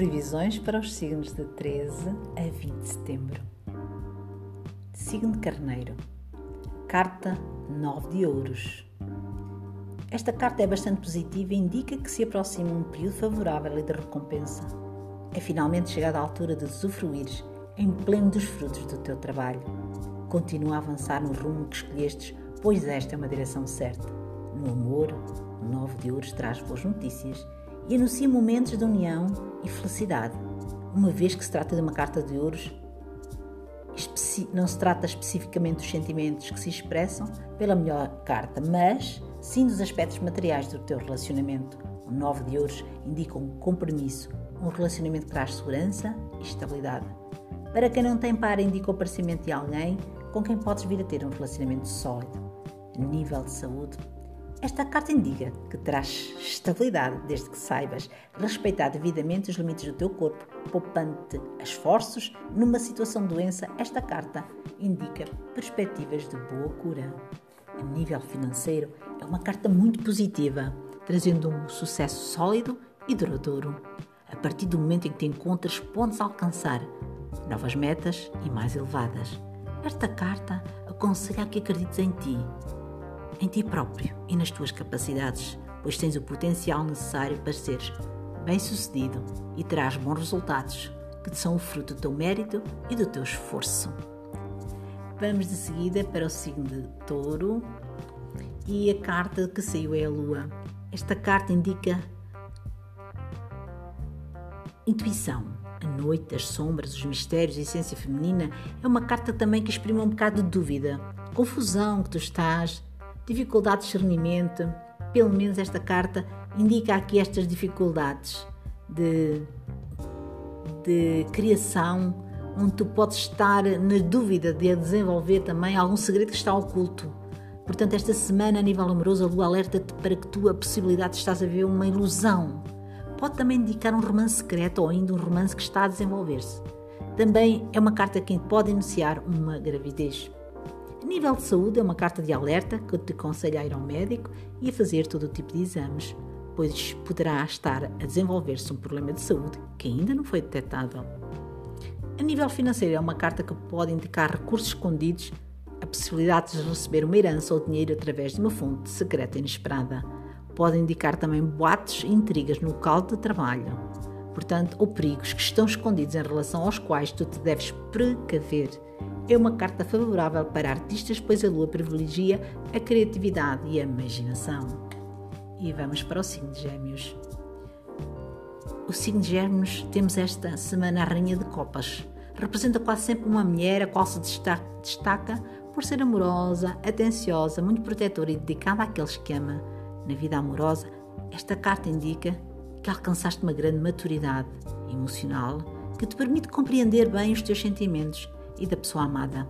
Previsões para os signos de 13 a 20 de setembro. Signo de Carneiro. Carta 9 de Ouros. Esta carta é bastante positiva e indica que se aproxima um período favorável e de recompensa. É finalmente chegada a altura de usufruires em pleno dos frutos do teu trabalho. Continua a avançar no rumo que escolhestes, pois esta é uma direção certa. No amor, o 9 de Ouros traz boas notícias e anuncia momentos de união e felicidade. Uma vez que se trata de uma carta de ouros, não se trata especificamente dos sentimentos que se expressam pela melhor carta, mas sim dos aspectos materiais do teu relacionamento. O 9 de ouros indica um compromisso, um relacionamento que traz segurança e estabilidade. Para quem não tem par, indica o aparecimento de alguém com quem podes vir a ter um relacionamento sólido. A nível de saúde, esta carta indica que terás estabilidade desde que saibas respeitar devidamente os limites do teu corpo, poupando-te esforços numa situação de doença. Esta carta indica perspectivas de boa cura. A nível financeiro, é uma carta muito positiva, trazendo um sucesso sólido e duradouro. A partir do momento em que te encontras, podes alcançar novas metas e mais elevadas. Esta carta aconselha que acredites em ti em ti próprio e nas tuas capacidades, pois tens o potencial necessário para seres bem-sucedido e terás bons resultados, que são o fruto do teu mérito e do teu esforço. Vamos de seguida para o signo de Touro e a carta que saiu é a Lua. Esta carta indica intuição, a noite, as sombras, os mistérios, a essência feminina. É uma carta também que exprime um bocado de dúvida, confusão que tu estás dificuldade de discernimento, pelo menos esta carta indica aqui estas dificuldades de, de criação, onde tu podes estar na dúvida de desenvolver também algum segredo que está oculto. Portanto, esta semana, a nível amoroso, a lua alerta-te para que tu a possibilidade de estás a ver uma ilusão. Pode também indicar um romance secreto ou ainda um romance que está a desenvolver-se. Também é uma carta que pode iniciar uma gravidez. A nível de saúde, é uma carta de alerta que te aconselha a ir ao médico e a fazer todo o tipo de exames, pois poderá estar a desenvolver-se um problema de saúde que ainda não foi detectado. A nível financeiro, é uma carta que pode indicar recursos escondidos, a possibilidade de receber uma herança ou dinheiro através de uma fonte secreta inesperada. Pode indicar também boatos e intrigas no local de trabalho, portanto, ou perigos que estão escondidos em relação aos quais tu te deves precaver é uma carta favorável para artistas, pois a lua privilegia a criatividade e a imaginação. E vamos para o signo de Gêmeos. O signo de Gêmeos temos esta semana a Rainha de Copas. Representa quase sempre uma mulher a qual se destaca por ser amorosa, atenciosa, muito protetora e dedicada àqueles que ama. Na vida amorosa, esta carta indica que alcançaste uma grande maturidade emocional que te permite compreender bem os teus sentimentos e da pessoa amada.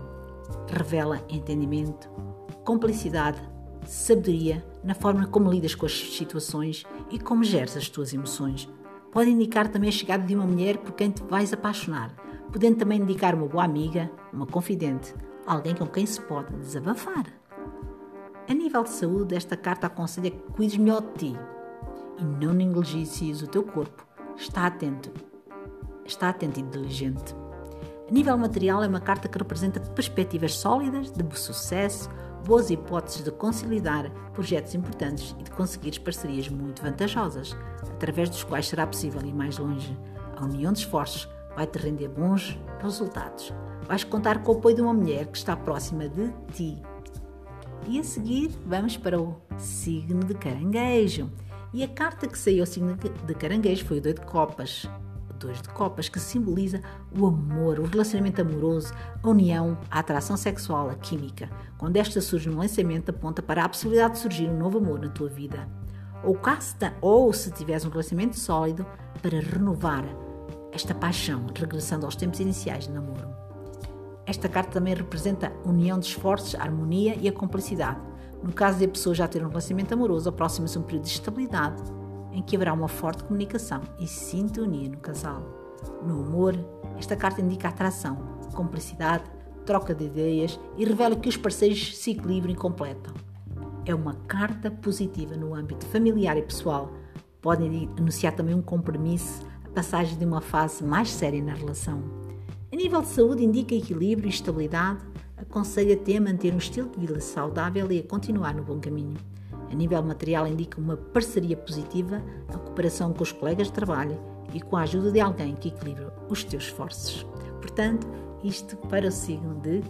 Revela entendimento, complicidade, sabedoria na forma como lidas com as situações e como geres as tuas emoções. Pode indicar também a chegada de uma mulher por quem te vais apaixonar, podendo também indicar uma boa amiga, uma confidente, alguém com quem se pode desabafar. A nível de saúde, esta carta aconselha que cuides melhor de ti e não negligencies o teu corpo. Está atento, está atento e diligente. A nível material, é uma carta que representa perspectivas sólidas de sucesso, boas hipóteses de conciliar projetos importantes e de conseguir parcerias muito vantajosas, através dos quais será possível ir mais longe. A união de esforços vai te render bons resultados. Vais contar com o apoio de uma mulher que está próxima de ti. E a seguir, vamos para o signo de caranguejo. E a carta que saiu ao signo de caranguejo foi o Doido de Copas dois de copas, que simboliza o amor, o relacionamento amoroso, a união, a atração sexual, a química. Quando esta surge no lançamento, aponta para a possibilidade de surgir um novo amor na tua vida. Ou, casta, ou se tiveres um relacionamento sólido, para renovar esta paixão, regressando aos tempos iniciais de namoro. Esta carta também representa a união de esforços, a harmonia e a cumplicidade. No caso de a pessoa já ter um relacionamento amoroso, aproxima-se um período de estabilidade em que haverá uma forte comunicação e sintonia no casal. No humor, esta carta indica atração, cumplicidade, troca de ideias e revela que os parceiros se equilibram e completam. É uma carta positiva no âmbito familiar e pessoal. Pode anunciar também um compromisso a passagem de uma fase mais séria na relação. A nível de saúde, indica equilíbrio e estabilidade, aconselha-te a manter um estilo de vida saudável e a continuar no bom caminho. A nível material, indica uma parceria positiva, a cooperação com os colegas de trabalho e com a ajuda de alguém que equilibra os teus esforços. Portanto, isto para o signo de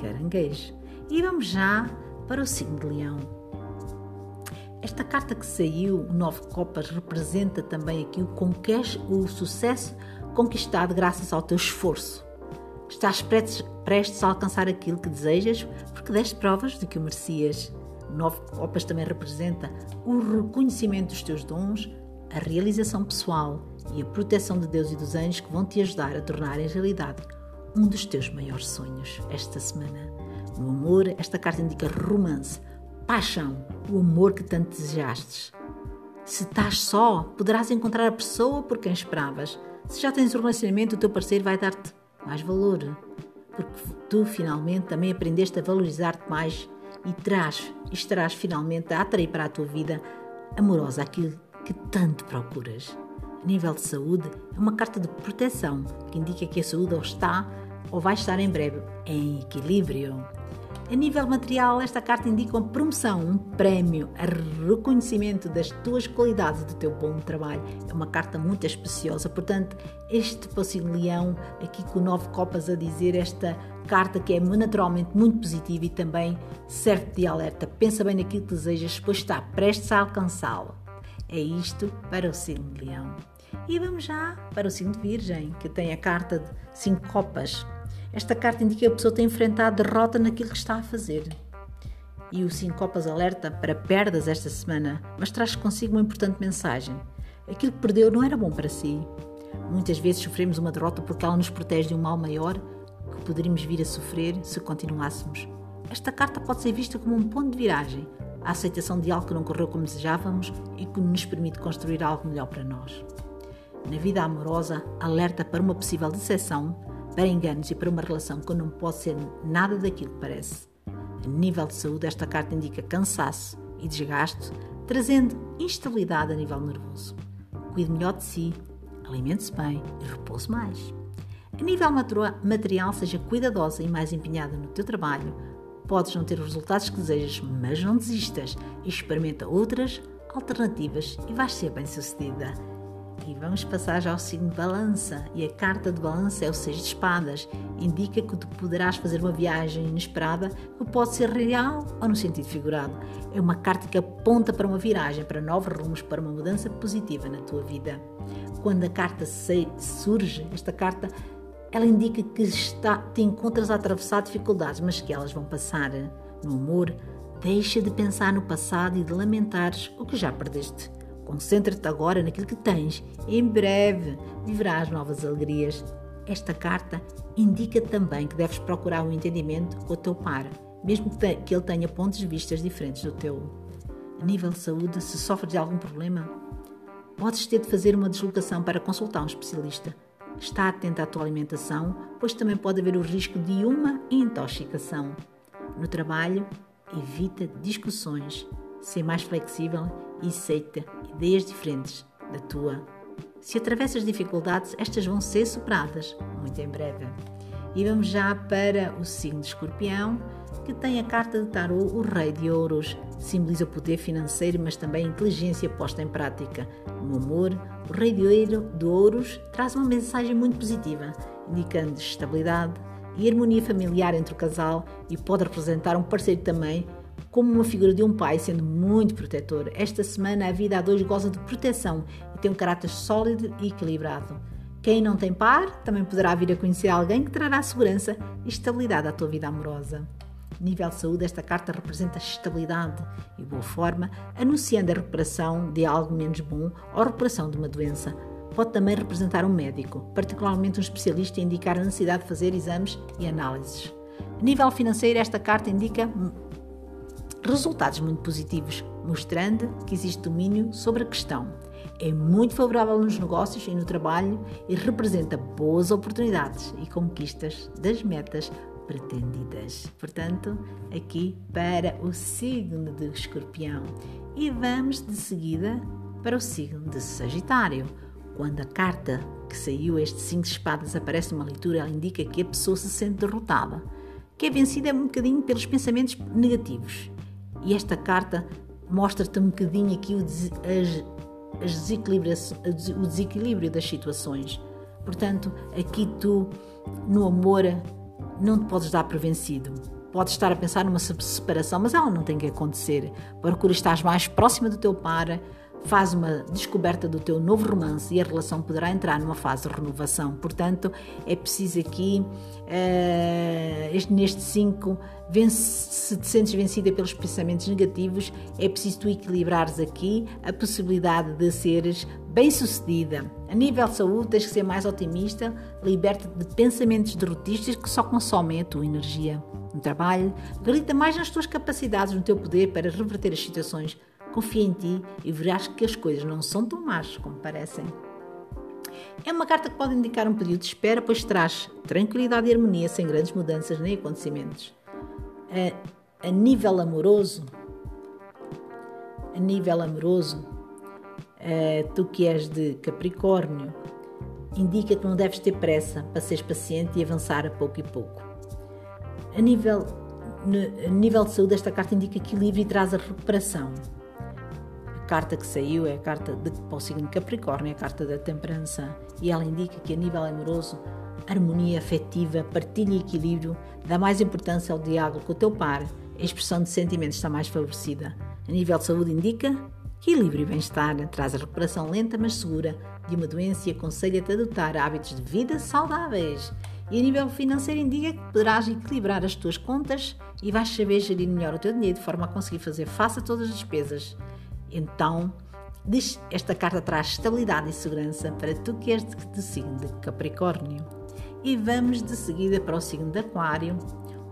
Caranguejo. E vamos já para o signo de Leão. Esta carta que saiu, o Nove Copas, representa também aqui o, o sucesso conquistado graças ao teu esforço. Estás prestes, prestes a alcançar aquilo que desejas porque deste provas de que o merecias. Nove Copas também representa o reconhecimento dos teus dons, a realização pessoal e a proteção de Deus e dos anjos que vão te ajudar a tornar em realidade um dos teus maiores sonhos esta semana. No amor, esta carta indica romance, paixão, o amor que tanto desejastes. Se estás só, poderás encontrar a pessoa por quem esperavas. Se já tens um relacionamento, o teu parceiro vai dar-te mais valor, porque tu finalmente também aprendeste a valorizar-te mais e terás, estarás finalmente a atrair para a tua vida amorosa aquilo que tanto procuras. A nível de saúde, é uma carta de proteção que indica que a saúde ou está ou vai estar em breve em equilíbrio. A nível material, esta carta indica uma promoção, um prémio, a reconhecimento das tuas qualidades, do teu bom trabalho. É uma carta muito especiosa, portanto, este leão, aqui com nove copas a dizer, esta carta que é naturalmente muito positiva e também serve de alerta. Pensa bem naquilo que desejas, pois está prestes a alcançá-lo. É isto para o signo de leão. E vamos já para o signo de virgem, que tem a carta de cinco copas esta carta indica que a pessoa tem enfrentado derrota naquilo que está a fazer. E o Sincopas alerta para perdas esta semana, mas traz consigo uma importante mensagem. Aquilo que perdeu não era bom para si. Muitas vezes sofremos uma derrota porque ela nos protege de um mal maior que poderíamos vir a sofrer se continuássemos. Esta carta pode ser vista como um ponto de viragem, a aceitação de algo que não correu como desejávamos e que nos permite construir algo melhor para nós. Na vida amorosa, alerta para uma possível decepção para enganos e para uma relação que não pode ser nada daquilo que parece. A nível de saúde, esta carta indica cansaço e desgaste, trazendo instabilidade a nível nervoso. Cuide melhor de si, alimente-se bem e repouse mais. A nível material, seja cuidadosa e mais empenhada no teu trabalho. Podes não ter os resultados que desejas, mas não desistas e experimenta outras alternativas e vais ser bem sucedida. E vamos passar já ao signo balança. E a carta de balança é o seis de espadas. Indica que tu poderás fazer uma viagem inesperada que pode ser real ou no sentido figurado. É uma carta que aponta para uma viragem, para novos rumos, para uma mudança positiva na tua vida. Quando a carta surge, esta carta ela indica que está, te encontras a atravessar dificuldades, mas que elas vão passar. No amor, deixa de pensar no passado e de lamentares o que já perdeste. Concentra-te agora naquilo que tens. Em breve viverás novas alegrias. Esta carta indica também que deves procurar um entendimento com o teu par, mesmo que ele tenha pontos de vista diferentes do teu. A nível de saúde, se sofres de algum problema, podes ter de fazer uma deslocação para consultar um especialista. Está atento à tua alimentação, pois também pode haver o risco de uma intoxicação. No trabalho, evita discussões, ser mais flexível e aceita ideias diferentes da tua. Se atravessas dificuldades, estas vão ser superadas muito em breve. E vamos já para o signo de Escorpião, que tem a carta de Tarot, o Rei de Ouros. Simboliza o poder financeiro, mas também a inteligência posta em prática. No amor, o Rei de Ouros traz uma mensagem muito positiva, indicando estabilidade e harmonia familiar entre o casal e pode representar um parceiro também como uma figura de um pai sendo muito protetor. Esta semana a vida a dois goza de proteção e tem um caráter sólido e equilibrado. Quem não tem par também poderá vir a conhecer alguém que trará segurança e estabilidade à tua vida amorosa. Nível de saúde, esta carta representa estabilidade e boa forma, anunciando a recuperação de algo menos bom ou a recuperação de uma doença. Pode também representar um médico, particularmente um especialista, e indicar a necessidade de fazer exames e análises. A nível financeiro, esta carta indica resultados muito positivos, mostrando que existe domínio sobre a questão. É muito favorável nos negócios e no trabalho e representa boas oportunidades e conquistas das metas pretendidas. Portanto, aqui para o signo de Escorpião. E vamos de seguida para o signo de Sagitário. Quando a carta que saiu, este cinco de espadas, aparece numa leitura, ela indica que a pessoa se sente derrotada, que é vencida um bocadinho pelos pensamentos negativos. E esta carta mostra-te um bocadinho aqui o, des o desequilíbrio das situações. Portanto, aqui tu, no amor, não te podes dar por vencido. Podes estar a pensar numa separação, mas ela não tem que acontecer. Procura estar mais próxima do teu par, faz uma descoberta do teu novo romance e a relação poderá entrar numa fase de renovação. Portanto, é preciso aqui, uh, neste 5, se te sentes vencida pelos pensamentos negativos, é preciso tu equilibrares aqui a possibilidade de seres bem-sucedida. A nível de saúde, tens que ser mais otimista, liberta-te de pensamentos derrotistas que só consomem a tua energia. No trabalho, acredita mais nas tuas capacidades, no teu poder para reverter as situações Confia em ti e verás que as coisas não são tão más como parecem. É uma carta que pode indicar um período de espera, pois traz tranquilidade e harmonia sem grandes mudanças nem acontecimentos. A, a nível amoroso, a nível amoroso, tu que és de Capricórnio, indica que não deves ter pressa para seres paciente e avançar a pouco e pouco. A nível, a nível de saúde, esta carta indica equilíbrio e traz a recuperação carta que saiu é a carta de, para o signo Capricórnio, é a carta da temperança, e ela indica que a nível amoroso, harmonia afetiva, partilha e equilíbrio, dá mais importância ao diálogo com o teu par, a expressão de sentimentos está mais favorecida. A nível de saúde indica equilíbrio e bem-estar, traz a recuperação lenta mas segura de uma doença e aconselha-te a adotar hábitos de vida saudáveis. E a nível financeiro indica que poderás equilibrar as tuas contas e vais saber gerir melhor o teu dinheiro de forma a conseguir fazer face a todas as despesas. Então, esta carta traz estabilidade e segurança para tu que és de signo de Capricórnio. E vamos de seguida para o signo de Aquário,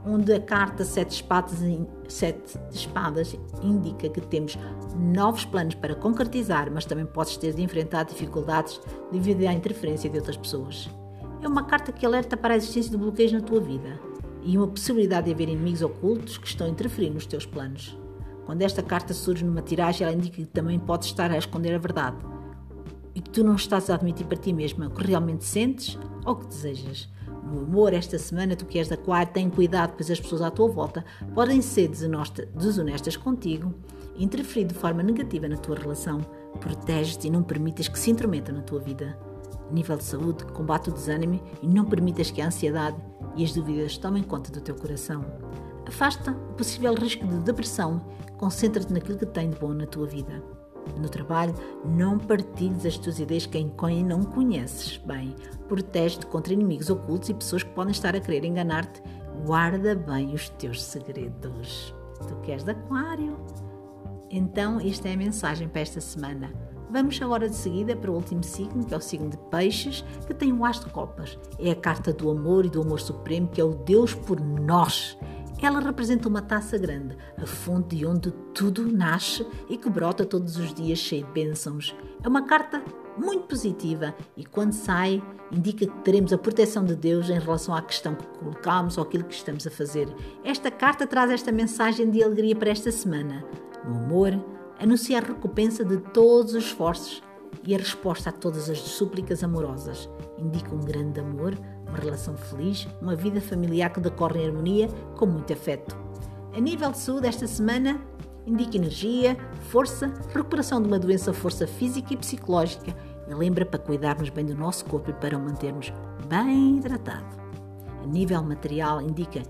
onde a carta Sete Espadas, Sete Espadas indica que temos novos planos para concretizar, mas também podes ter de enfrentar dificuldades devido à interferência de outras pessoas. É uma carta que alerta para a existência de bloqueios na tua vida e uma possibilidade de haver inimigos ocultos que estão a interferir nos teus planos. Quando esta carta surge numa tiragem, ela indica que também podes estar a esconder a verdade e que tu não estás a admitir para ti mesma o que realmente sentes ou o que desejas. No amor, esta semana, tu que és da aquário, tem cuidado, pois as pessoas à tua volta podem ser desonestas contigo e interferir de forma negativa na tua relação. Protege-te e não permitas que se intrometam na tua vida. Nível de saúde, combate o desânimo e não permitas que a ansiedade e as dúvidas tomem conta do teu coração. Afasta o possível risco de depressão Concentra-te naquilo que tem de bom na tua vida. No trabalho, não partilhes as tuas ideias com quem não conheces bem. Protege-te contra inimigos ocultos e pessoas que podem estar a querer enganar-te. Guarda bem os teus segredos. Tu queres de aquário? Então, esta é a mensagem para esta semana. Vamos agora de seguida para o último signo, que é o signo de Peixes, que tem o As de Copas. É a carta do amor e do amor supremo, que é o Deus por nós. Ela representa uma taça grande, a fonte de onde tudo nasce e que brota todos os dias cheio de bênçãos. É uma carta muito positiva e quando sai indica que teremos a proteção de Deus em relação à questão que colocamos ou aquilo que estamos a fazer. Esta carta traz esta mensagem de alegria para esta semana. No amor, anuncia a recompensa de todos os esforços e a resposta a todas as súplicas amorosas. Indica um grande amor, uma relação feliz, uma vida familiar que decorre em harmonia, com muito afeto. A nível de saúde, esta semana indica energia, força, recuperação de uma doença, força física e psicológica e lembra para cuidarmos bem do nosso corpo e para o mantermos bem hidratado. A nível material, indica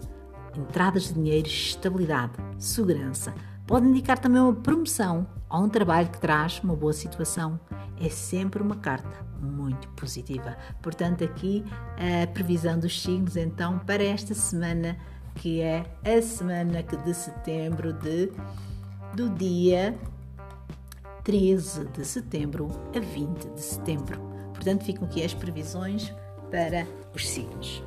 entradas de dinheiro, estabilidade, segurança. Pode indicar também uma promoção ou um trabalho que traz uma boa situação. É sempre uma carta muito positiva. Portanto, aqui a previsão dos signos então para esta semana, que é a semana de setembro de do dia 13 de setembro a 20 de setembro. Portanto, ficam aqui as previsões para os signos.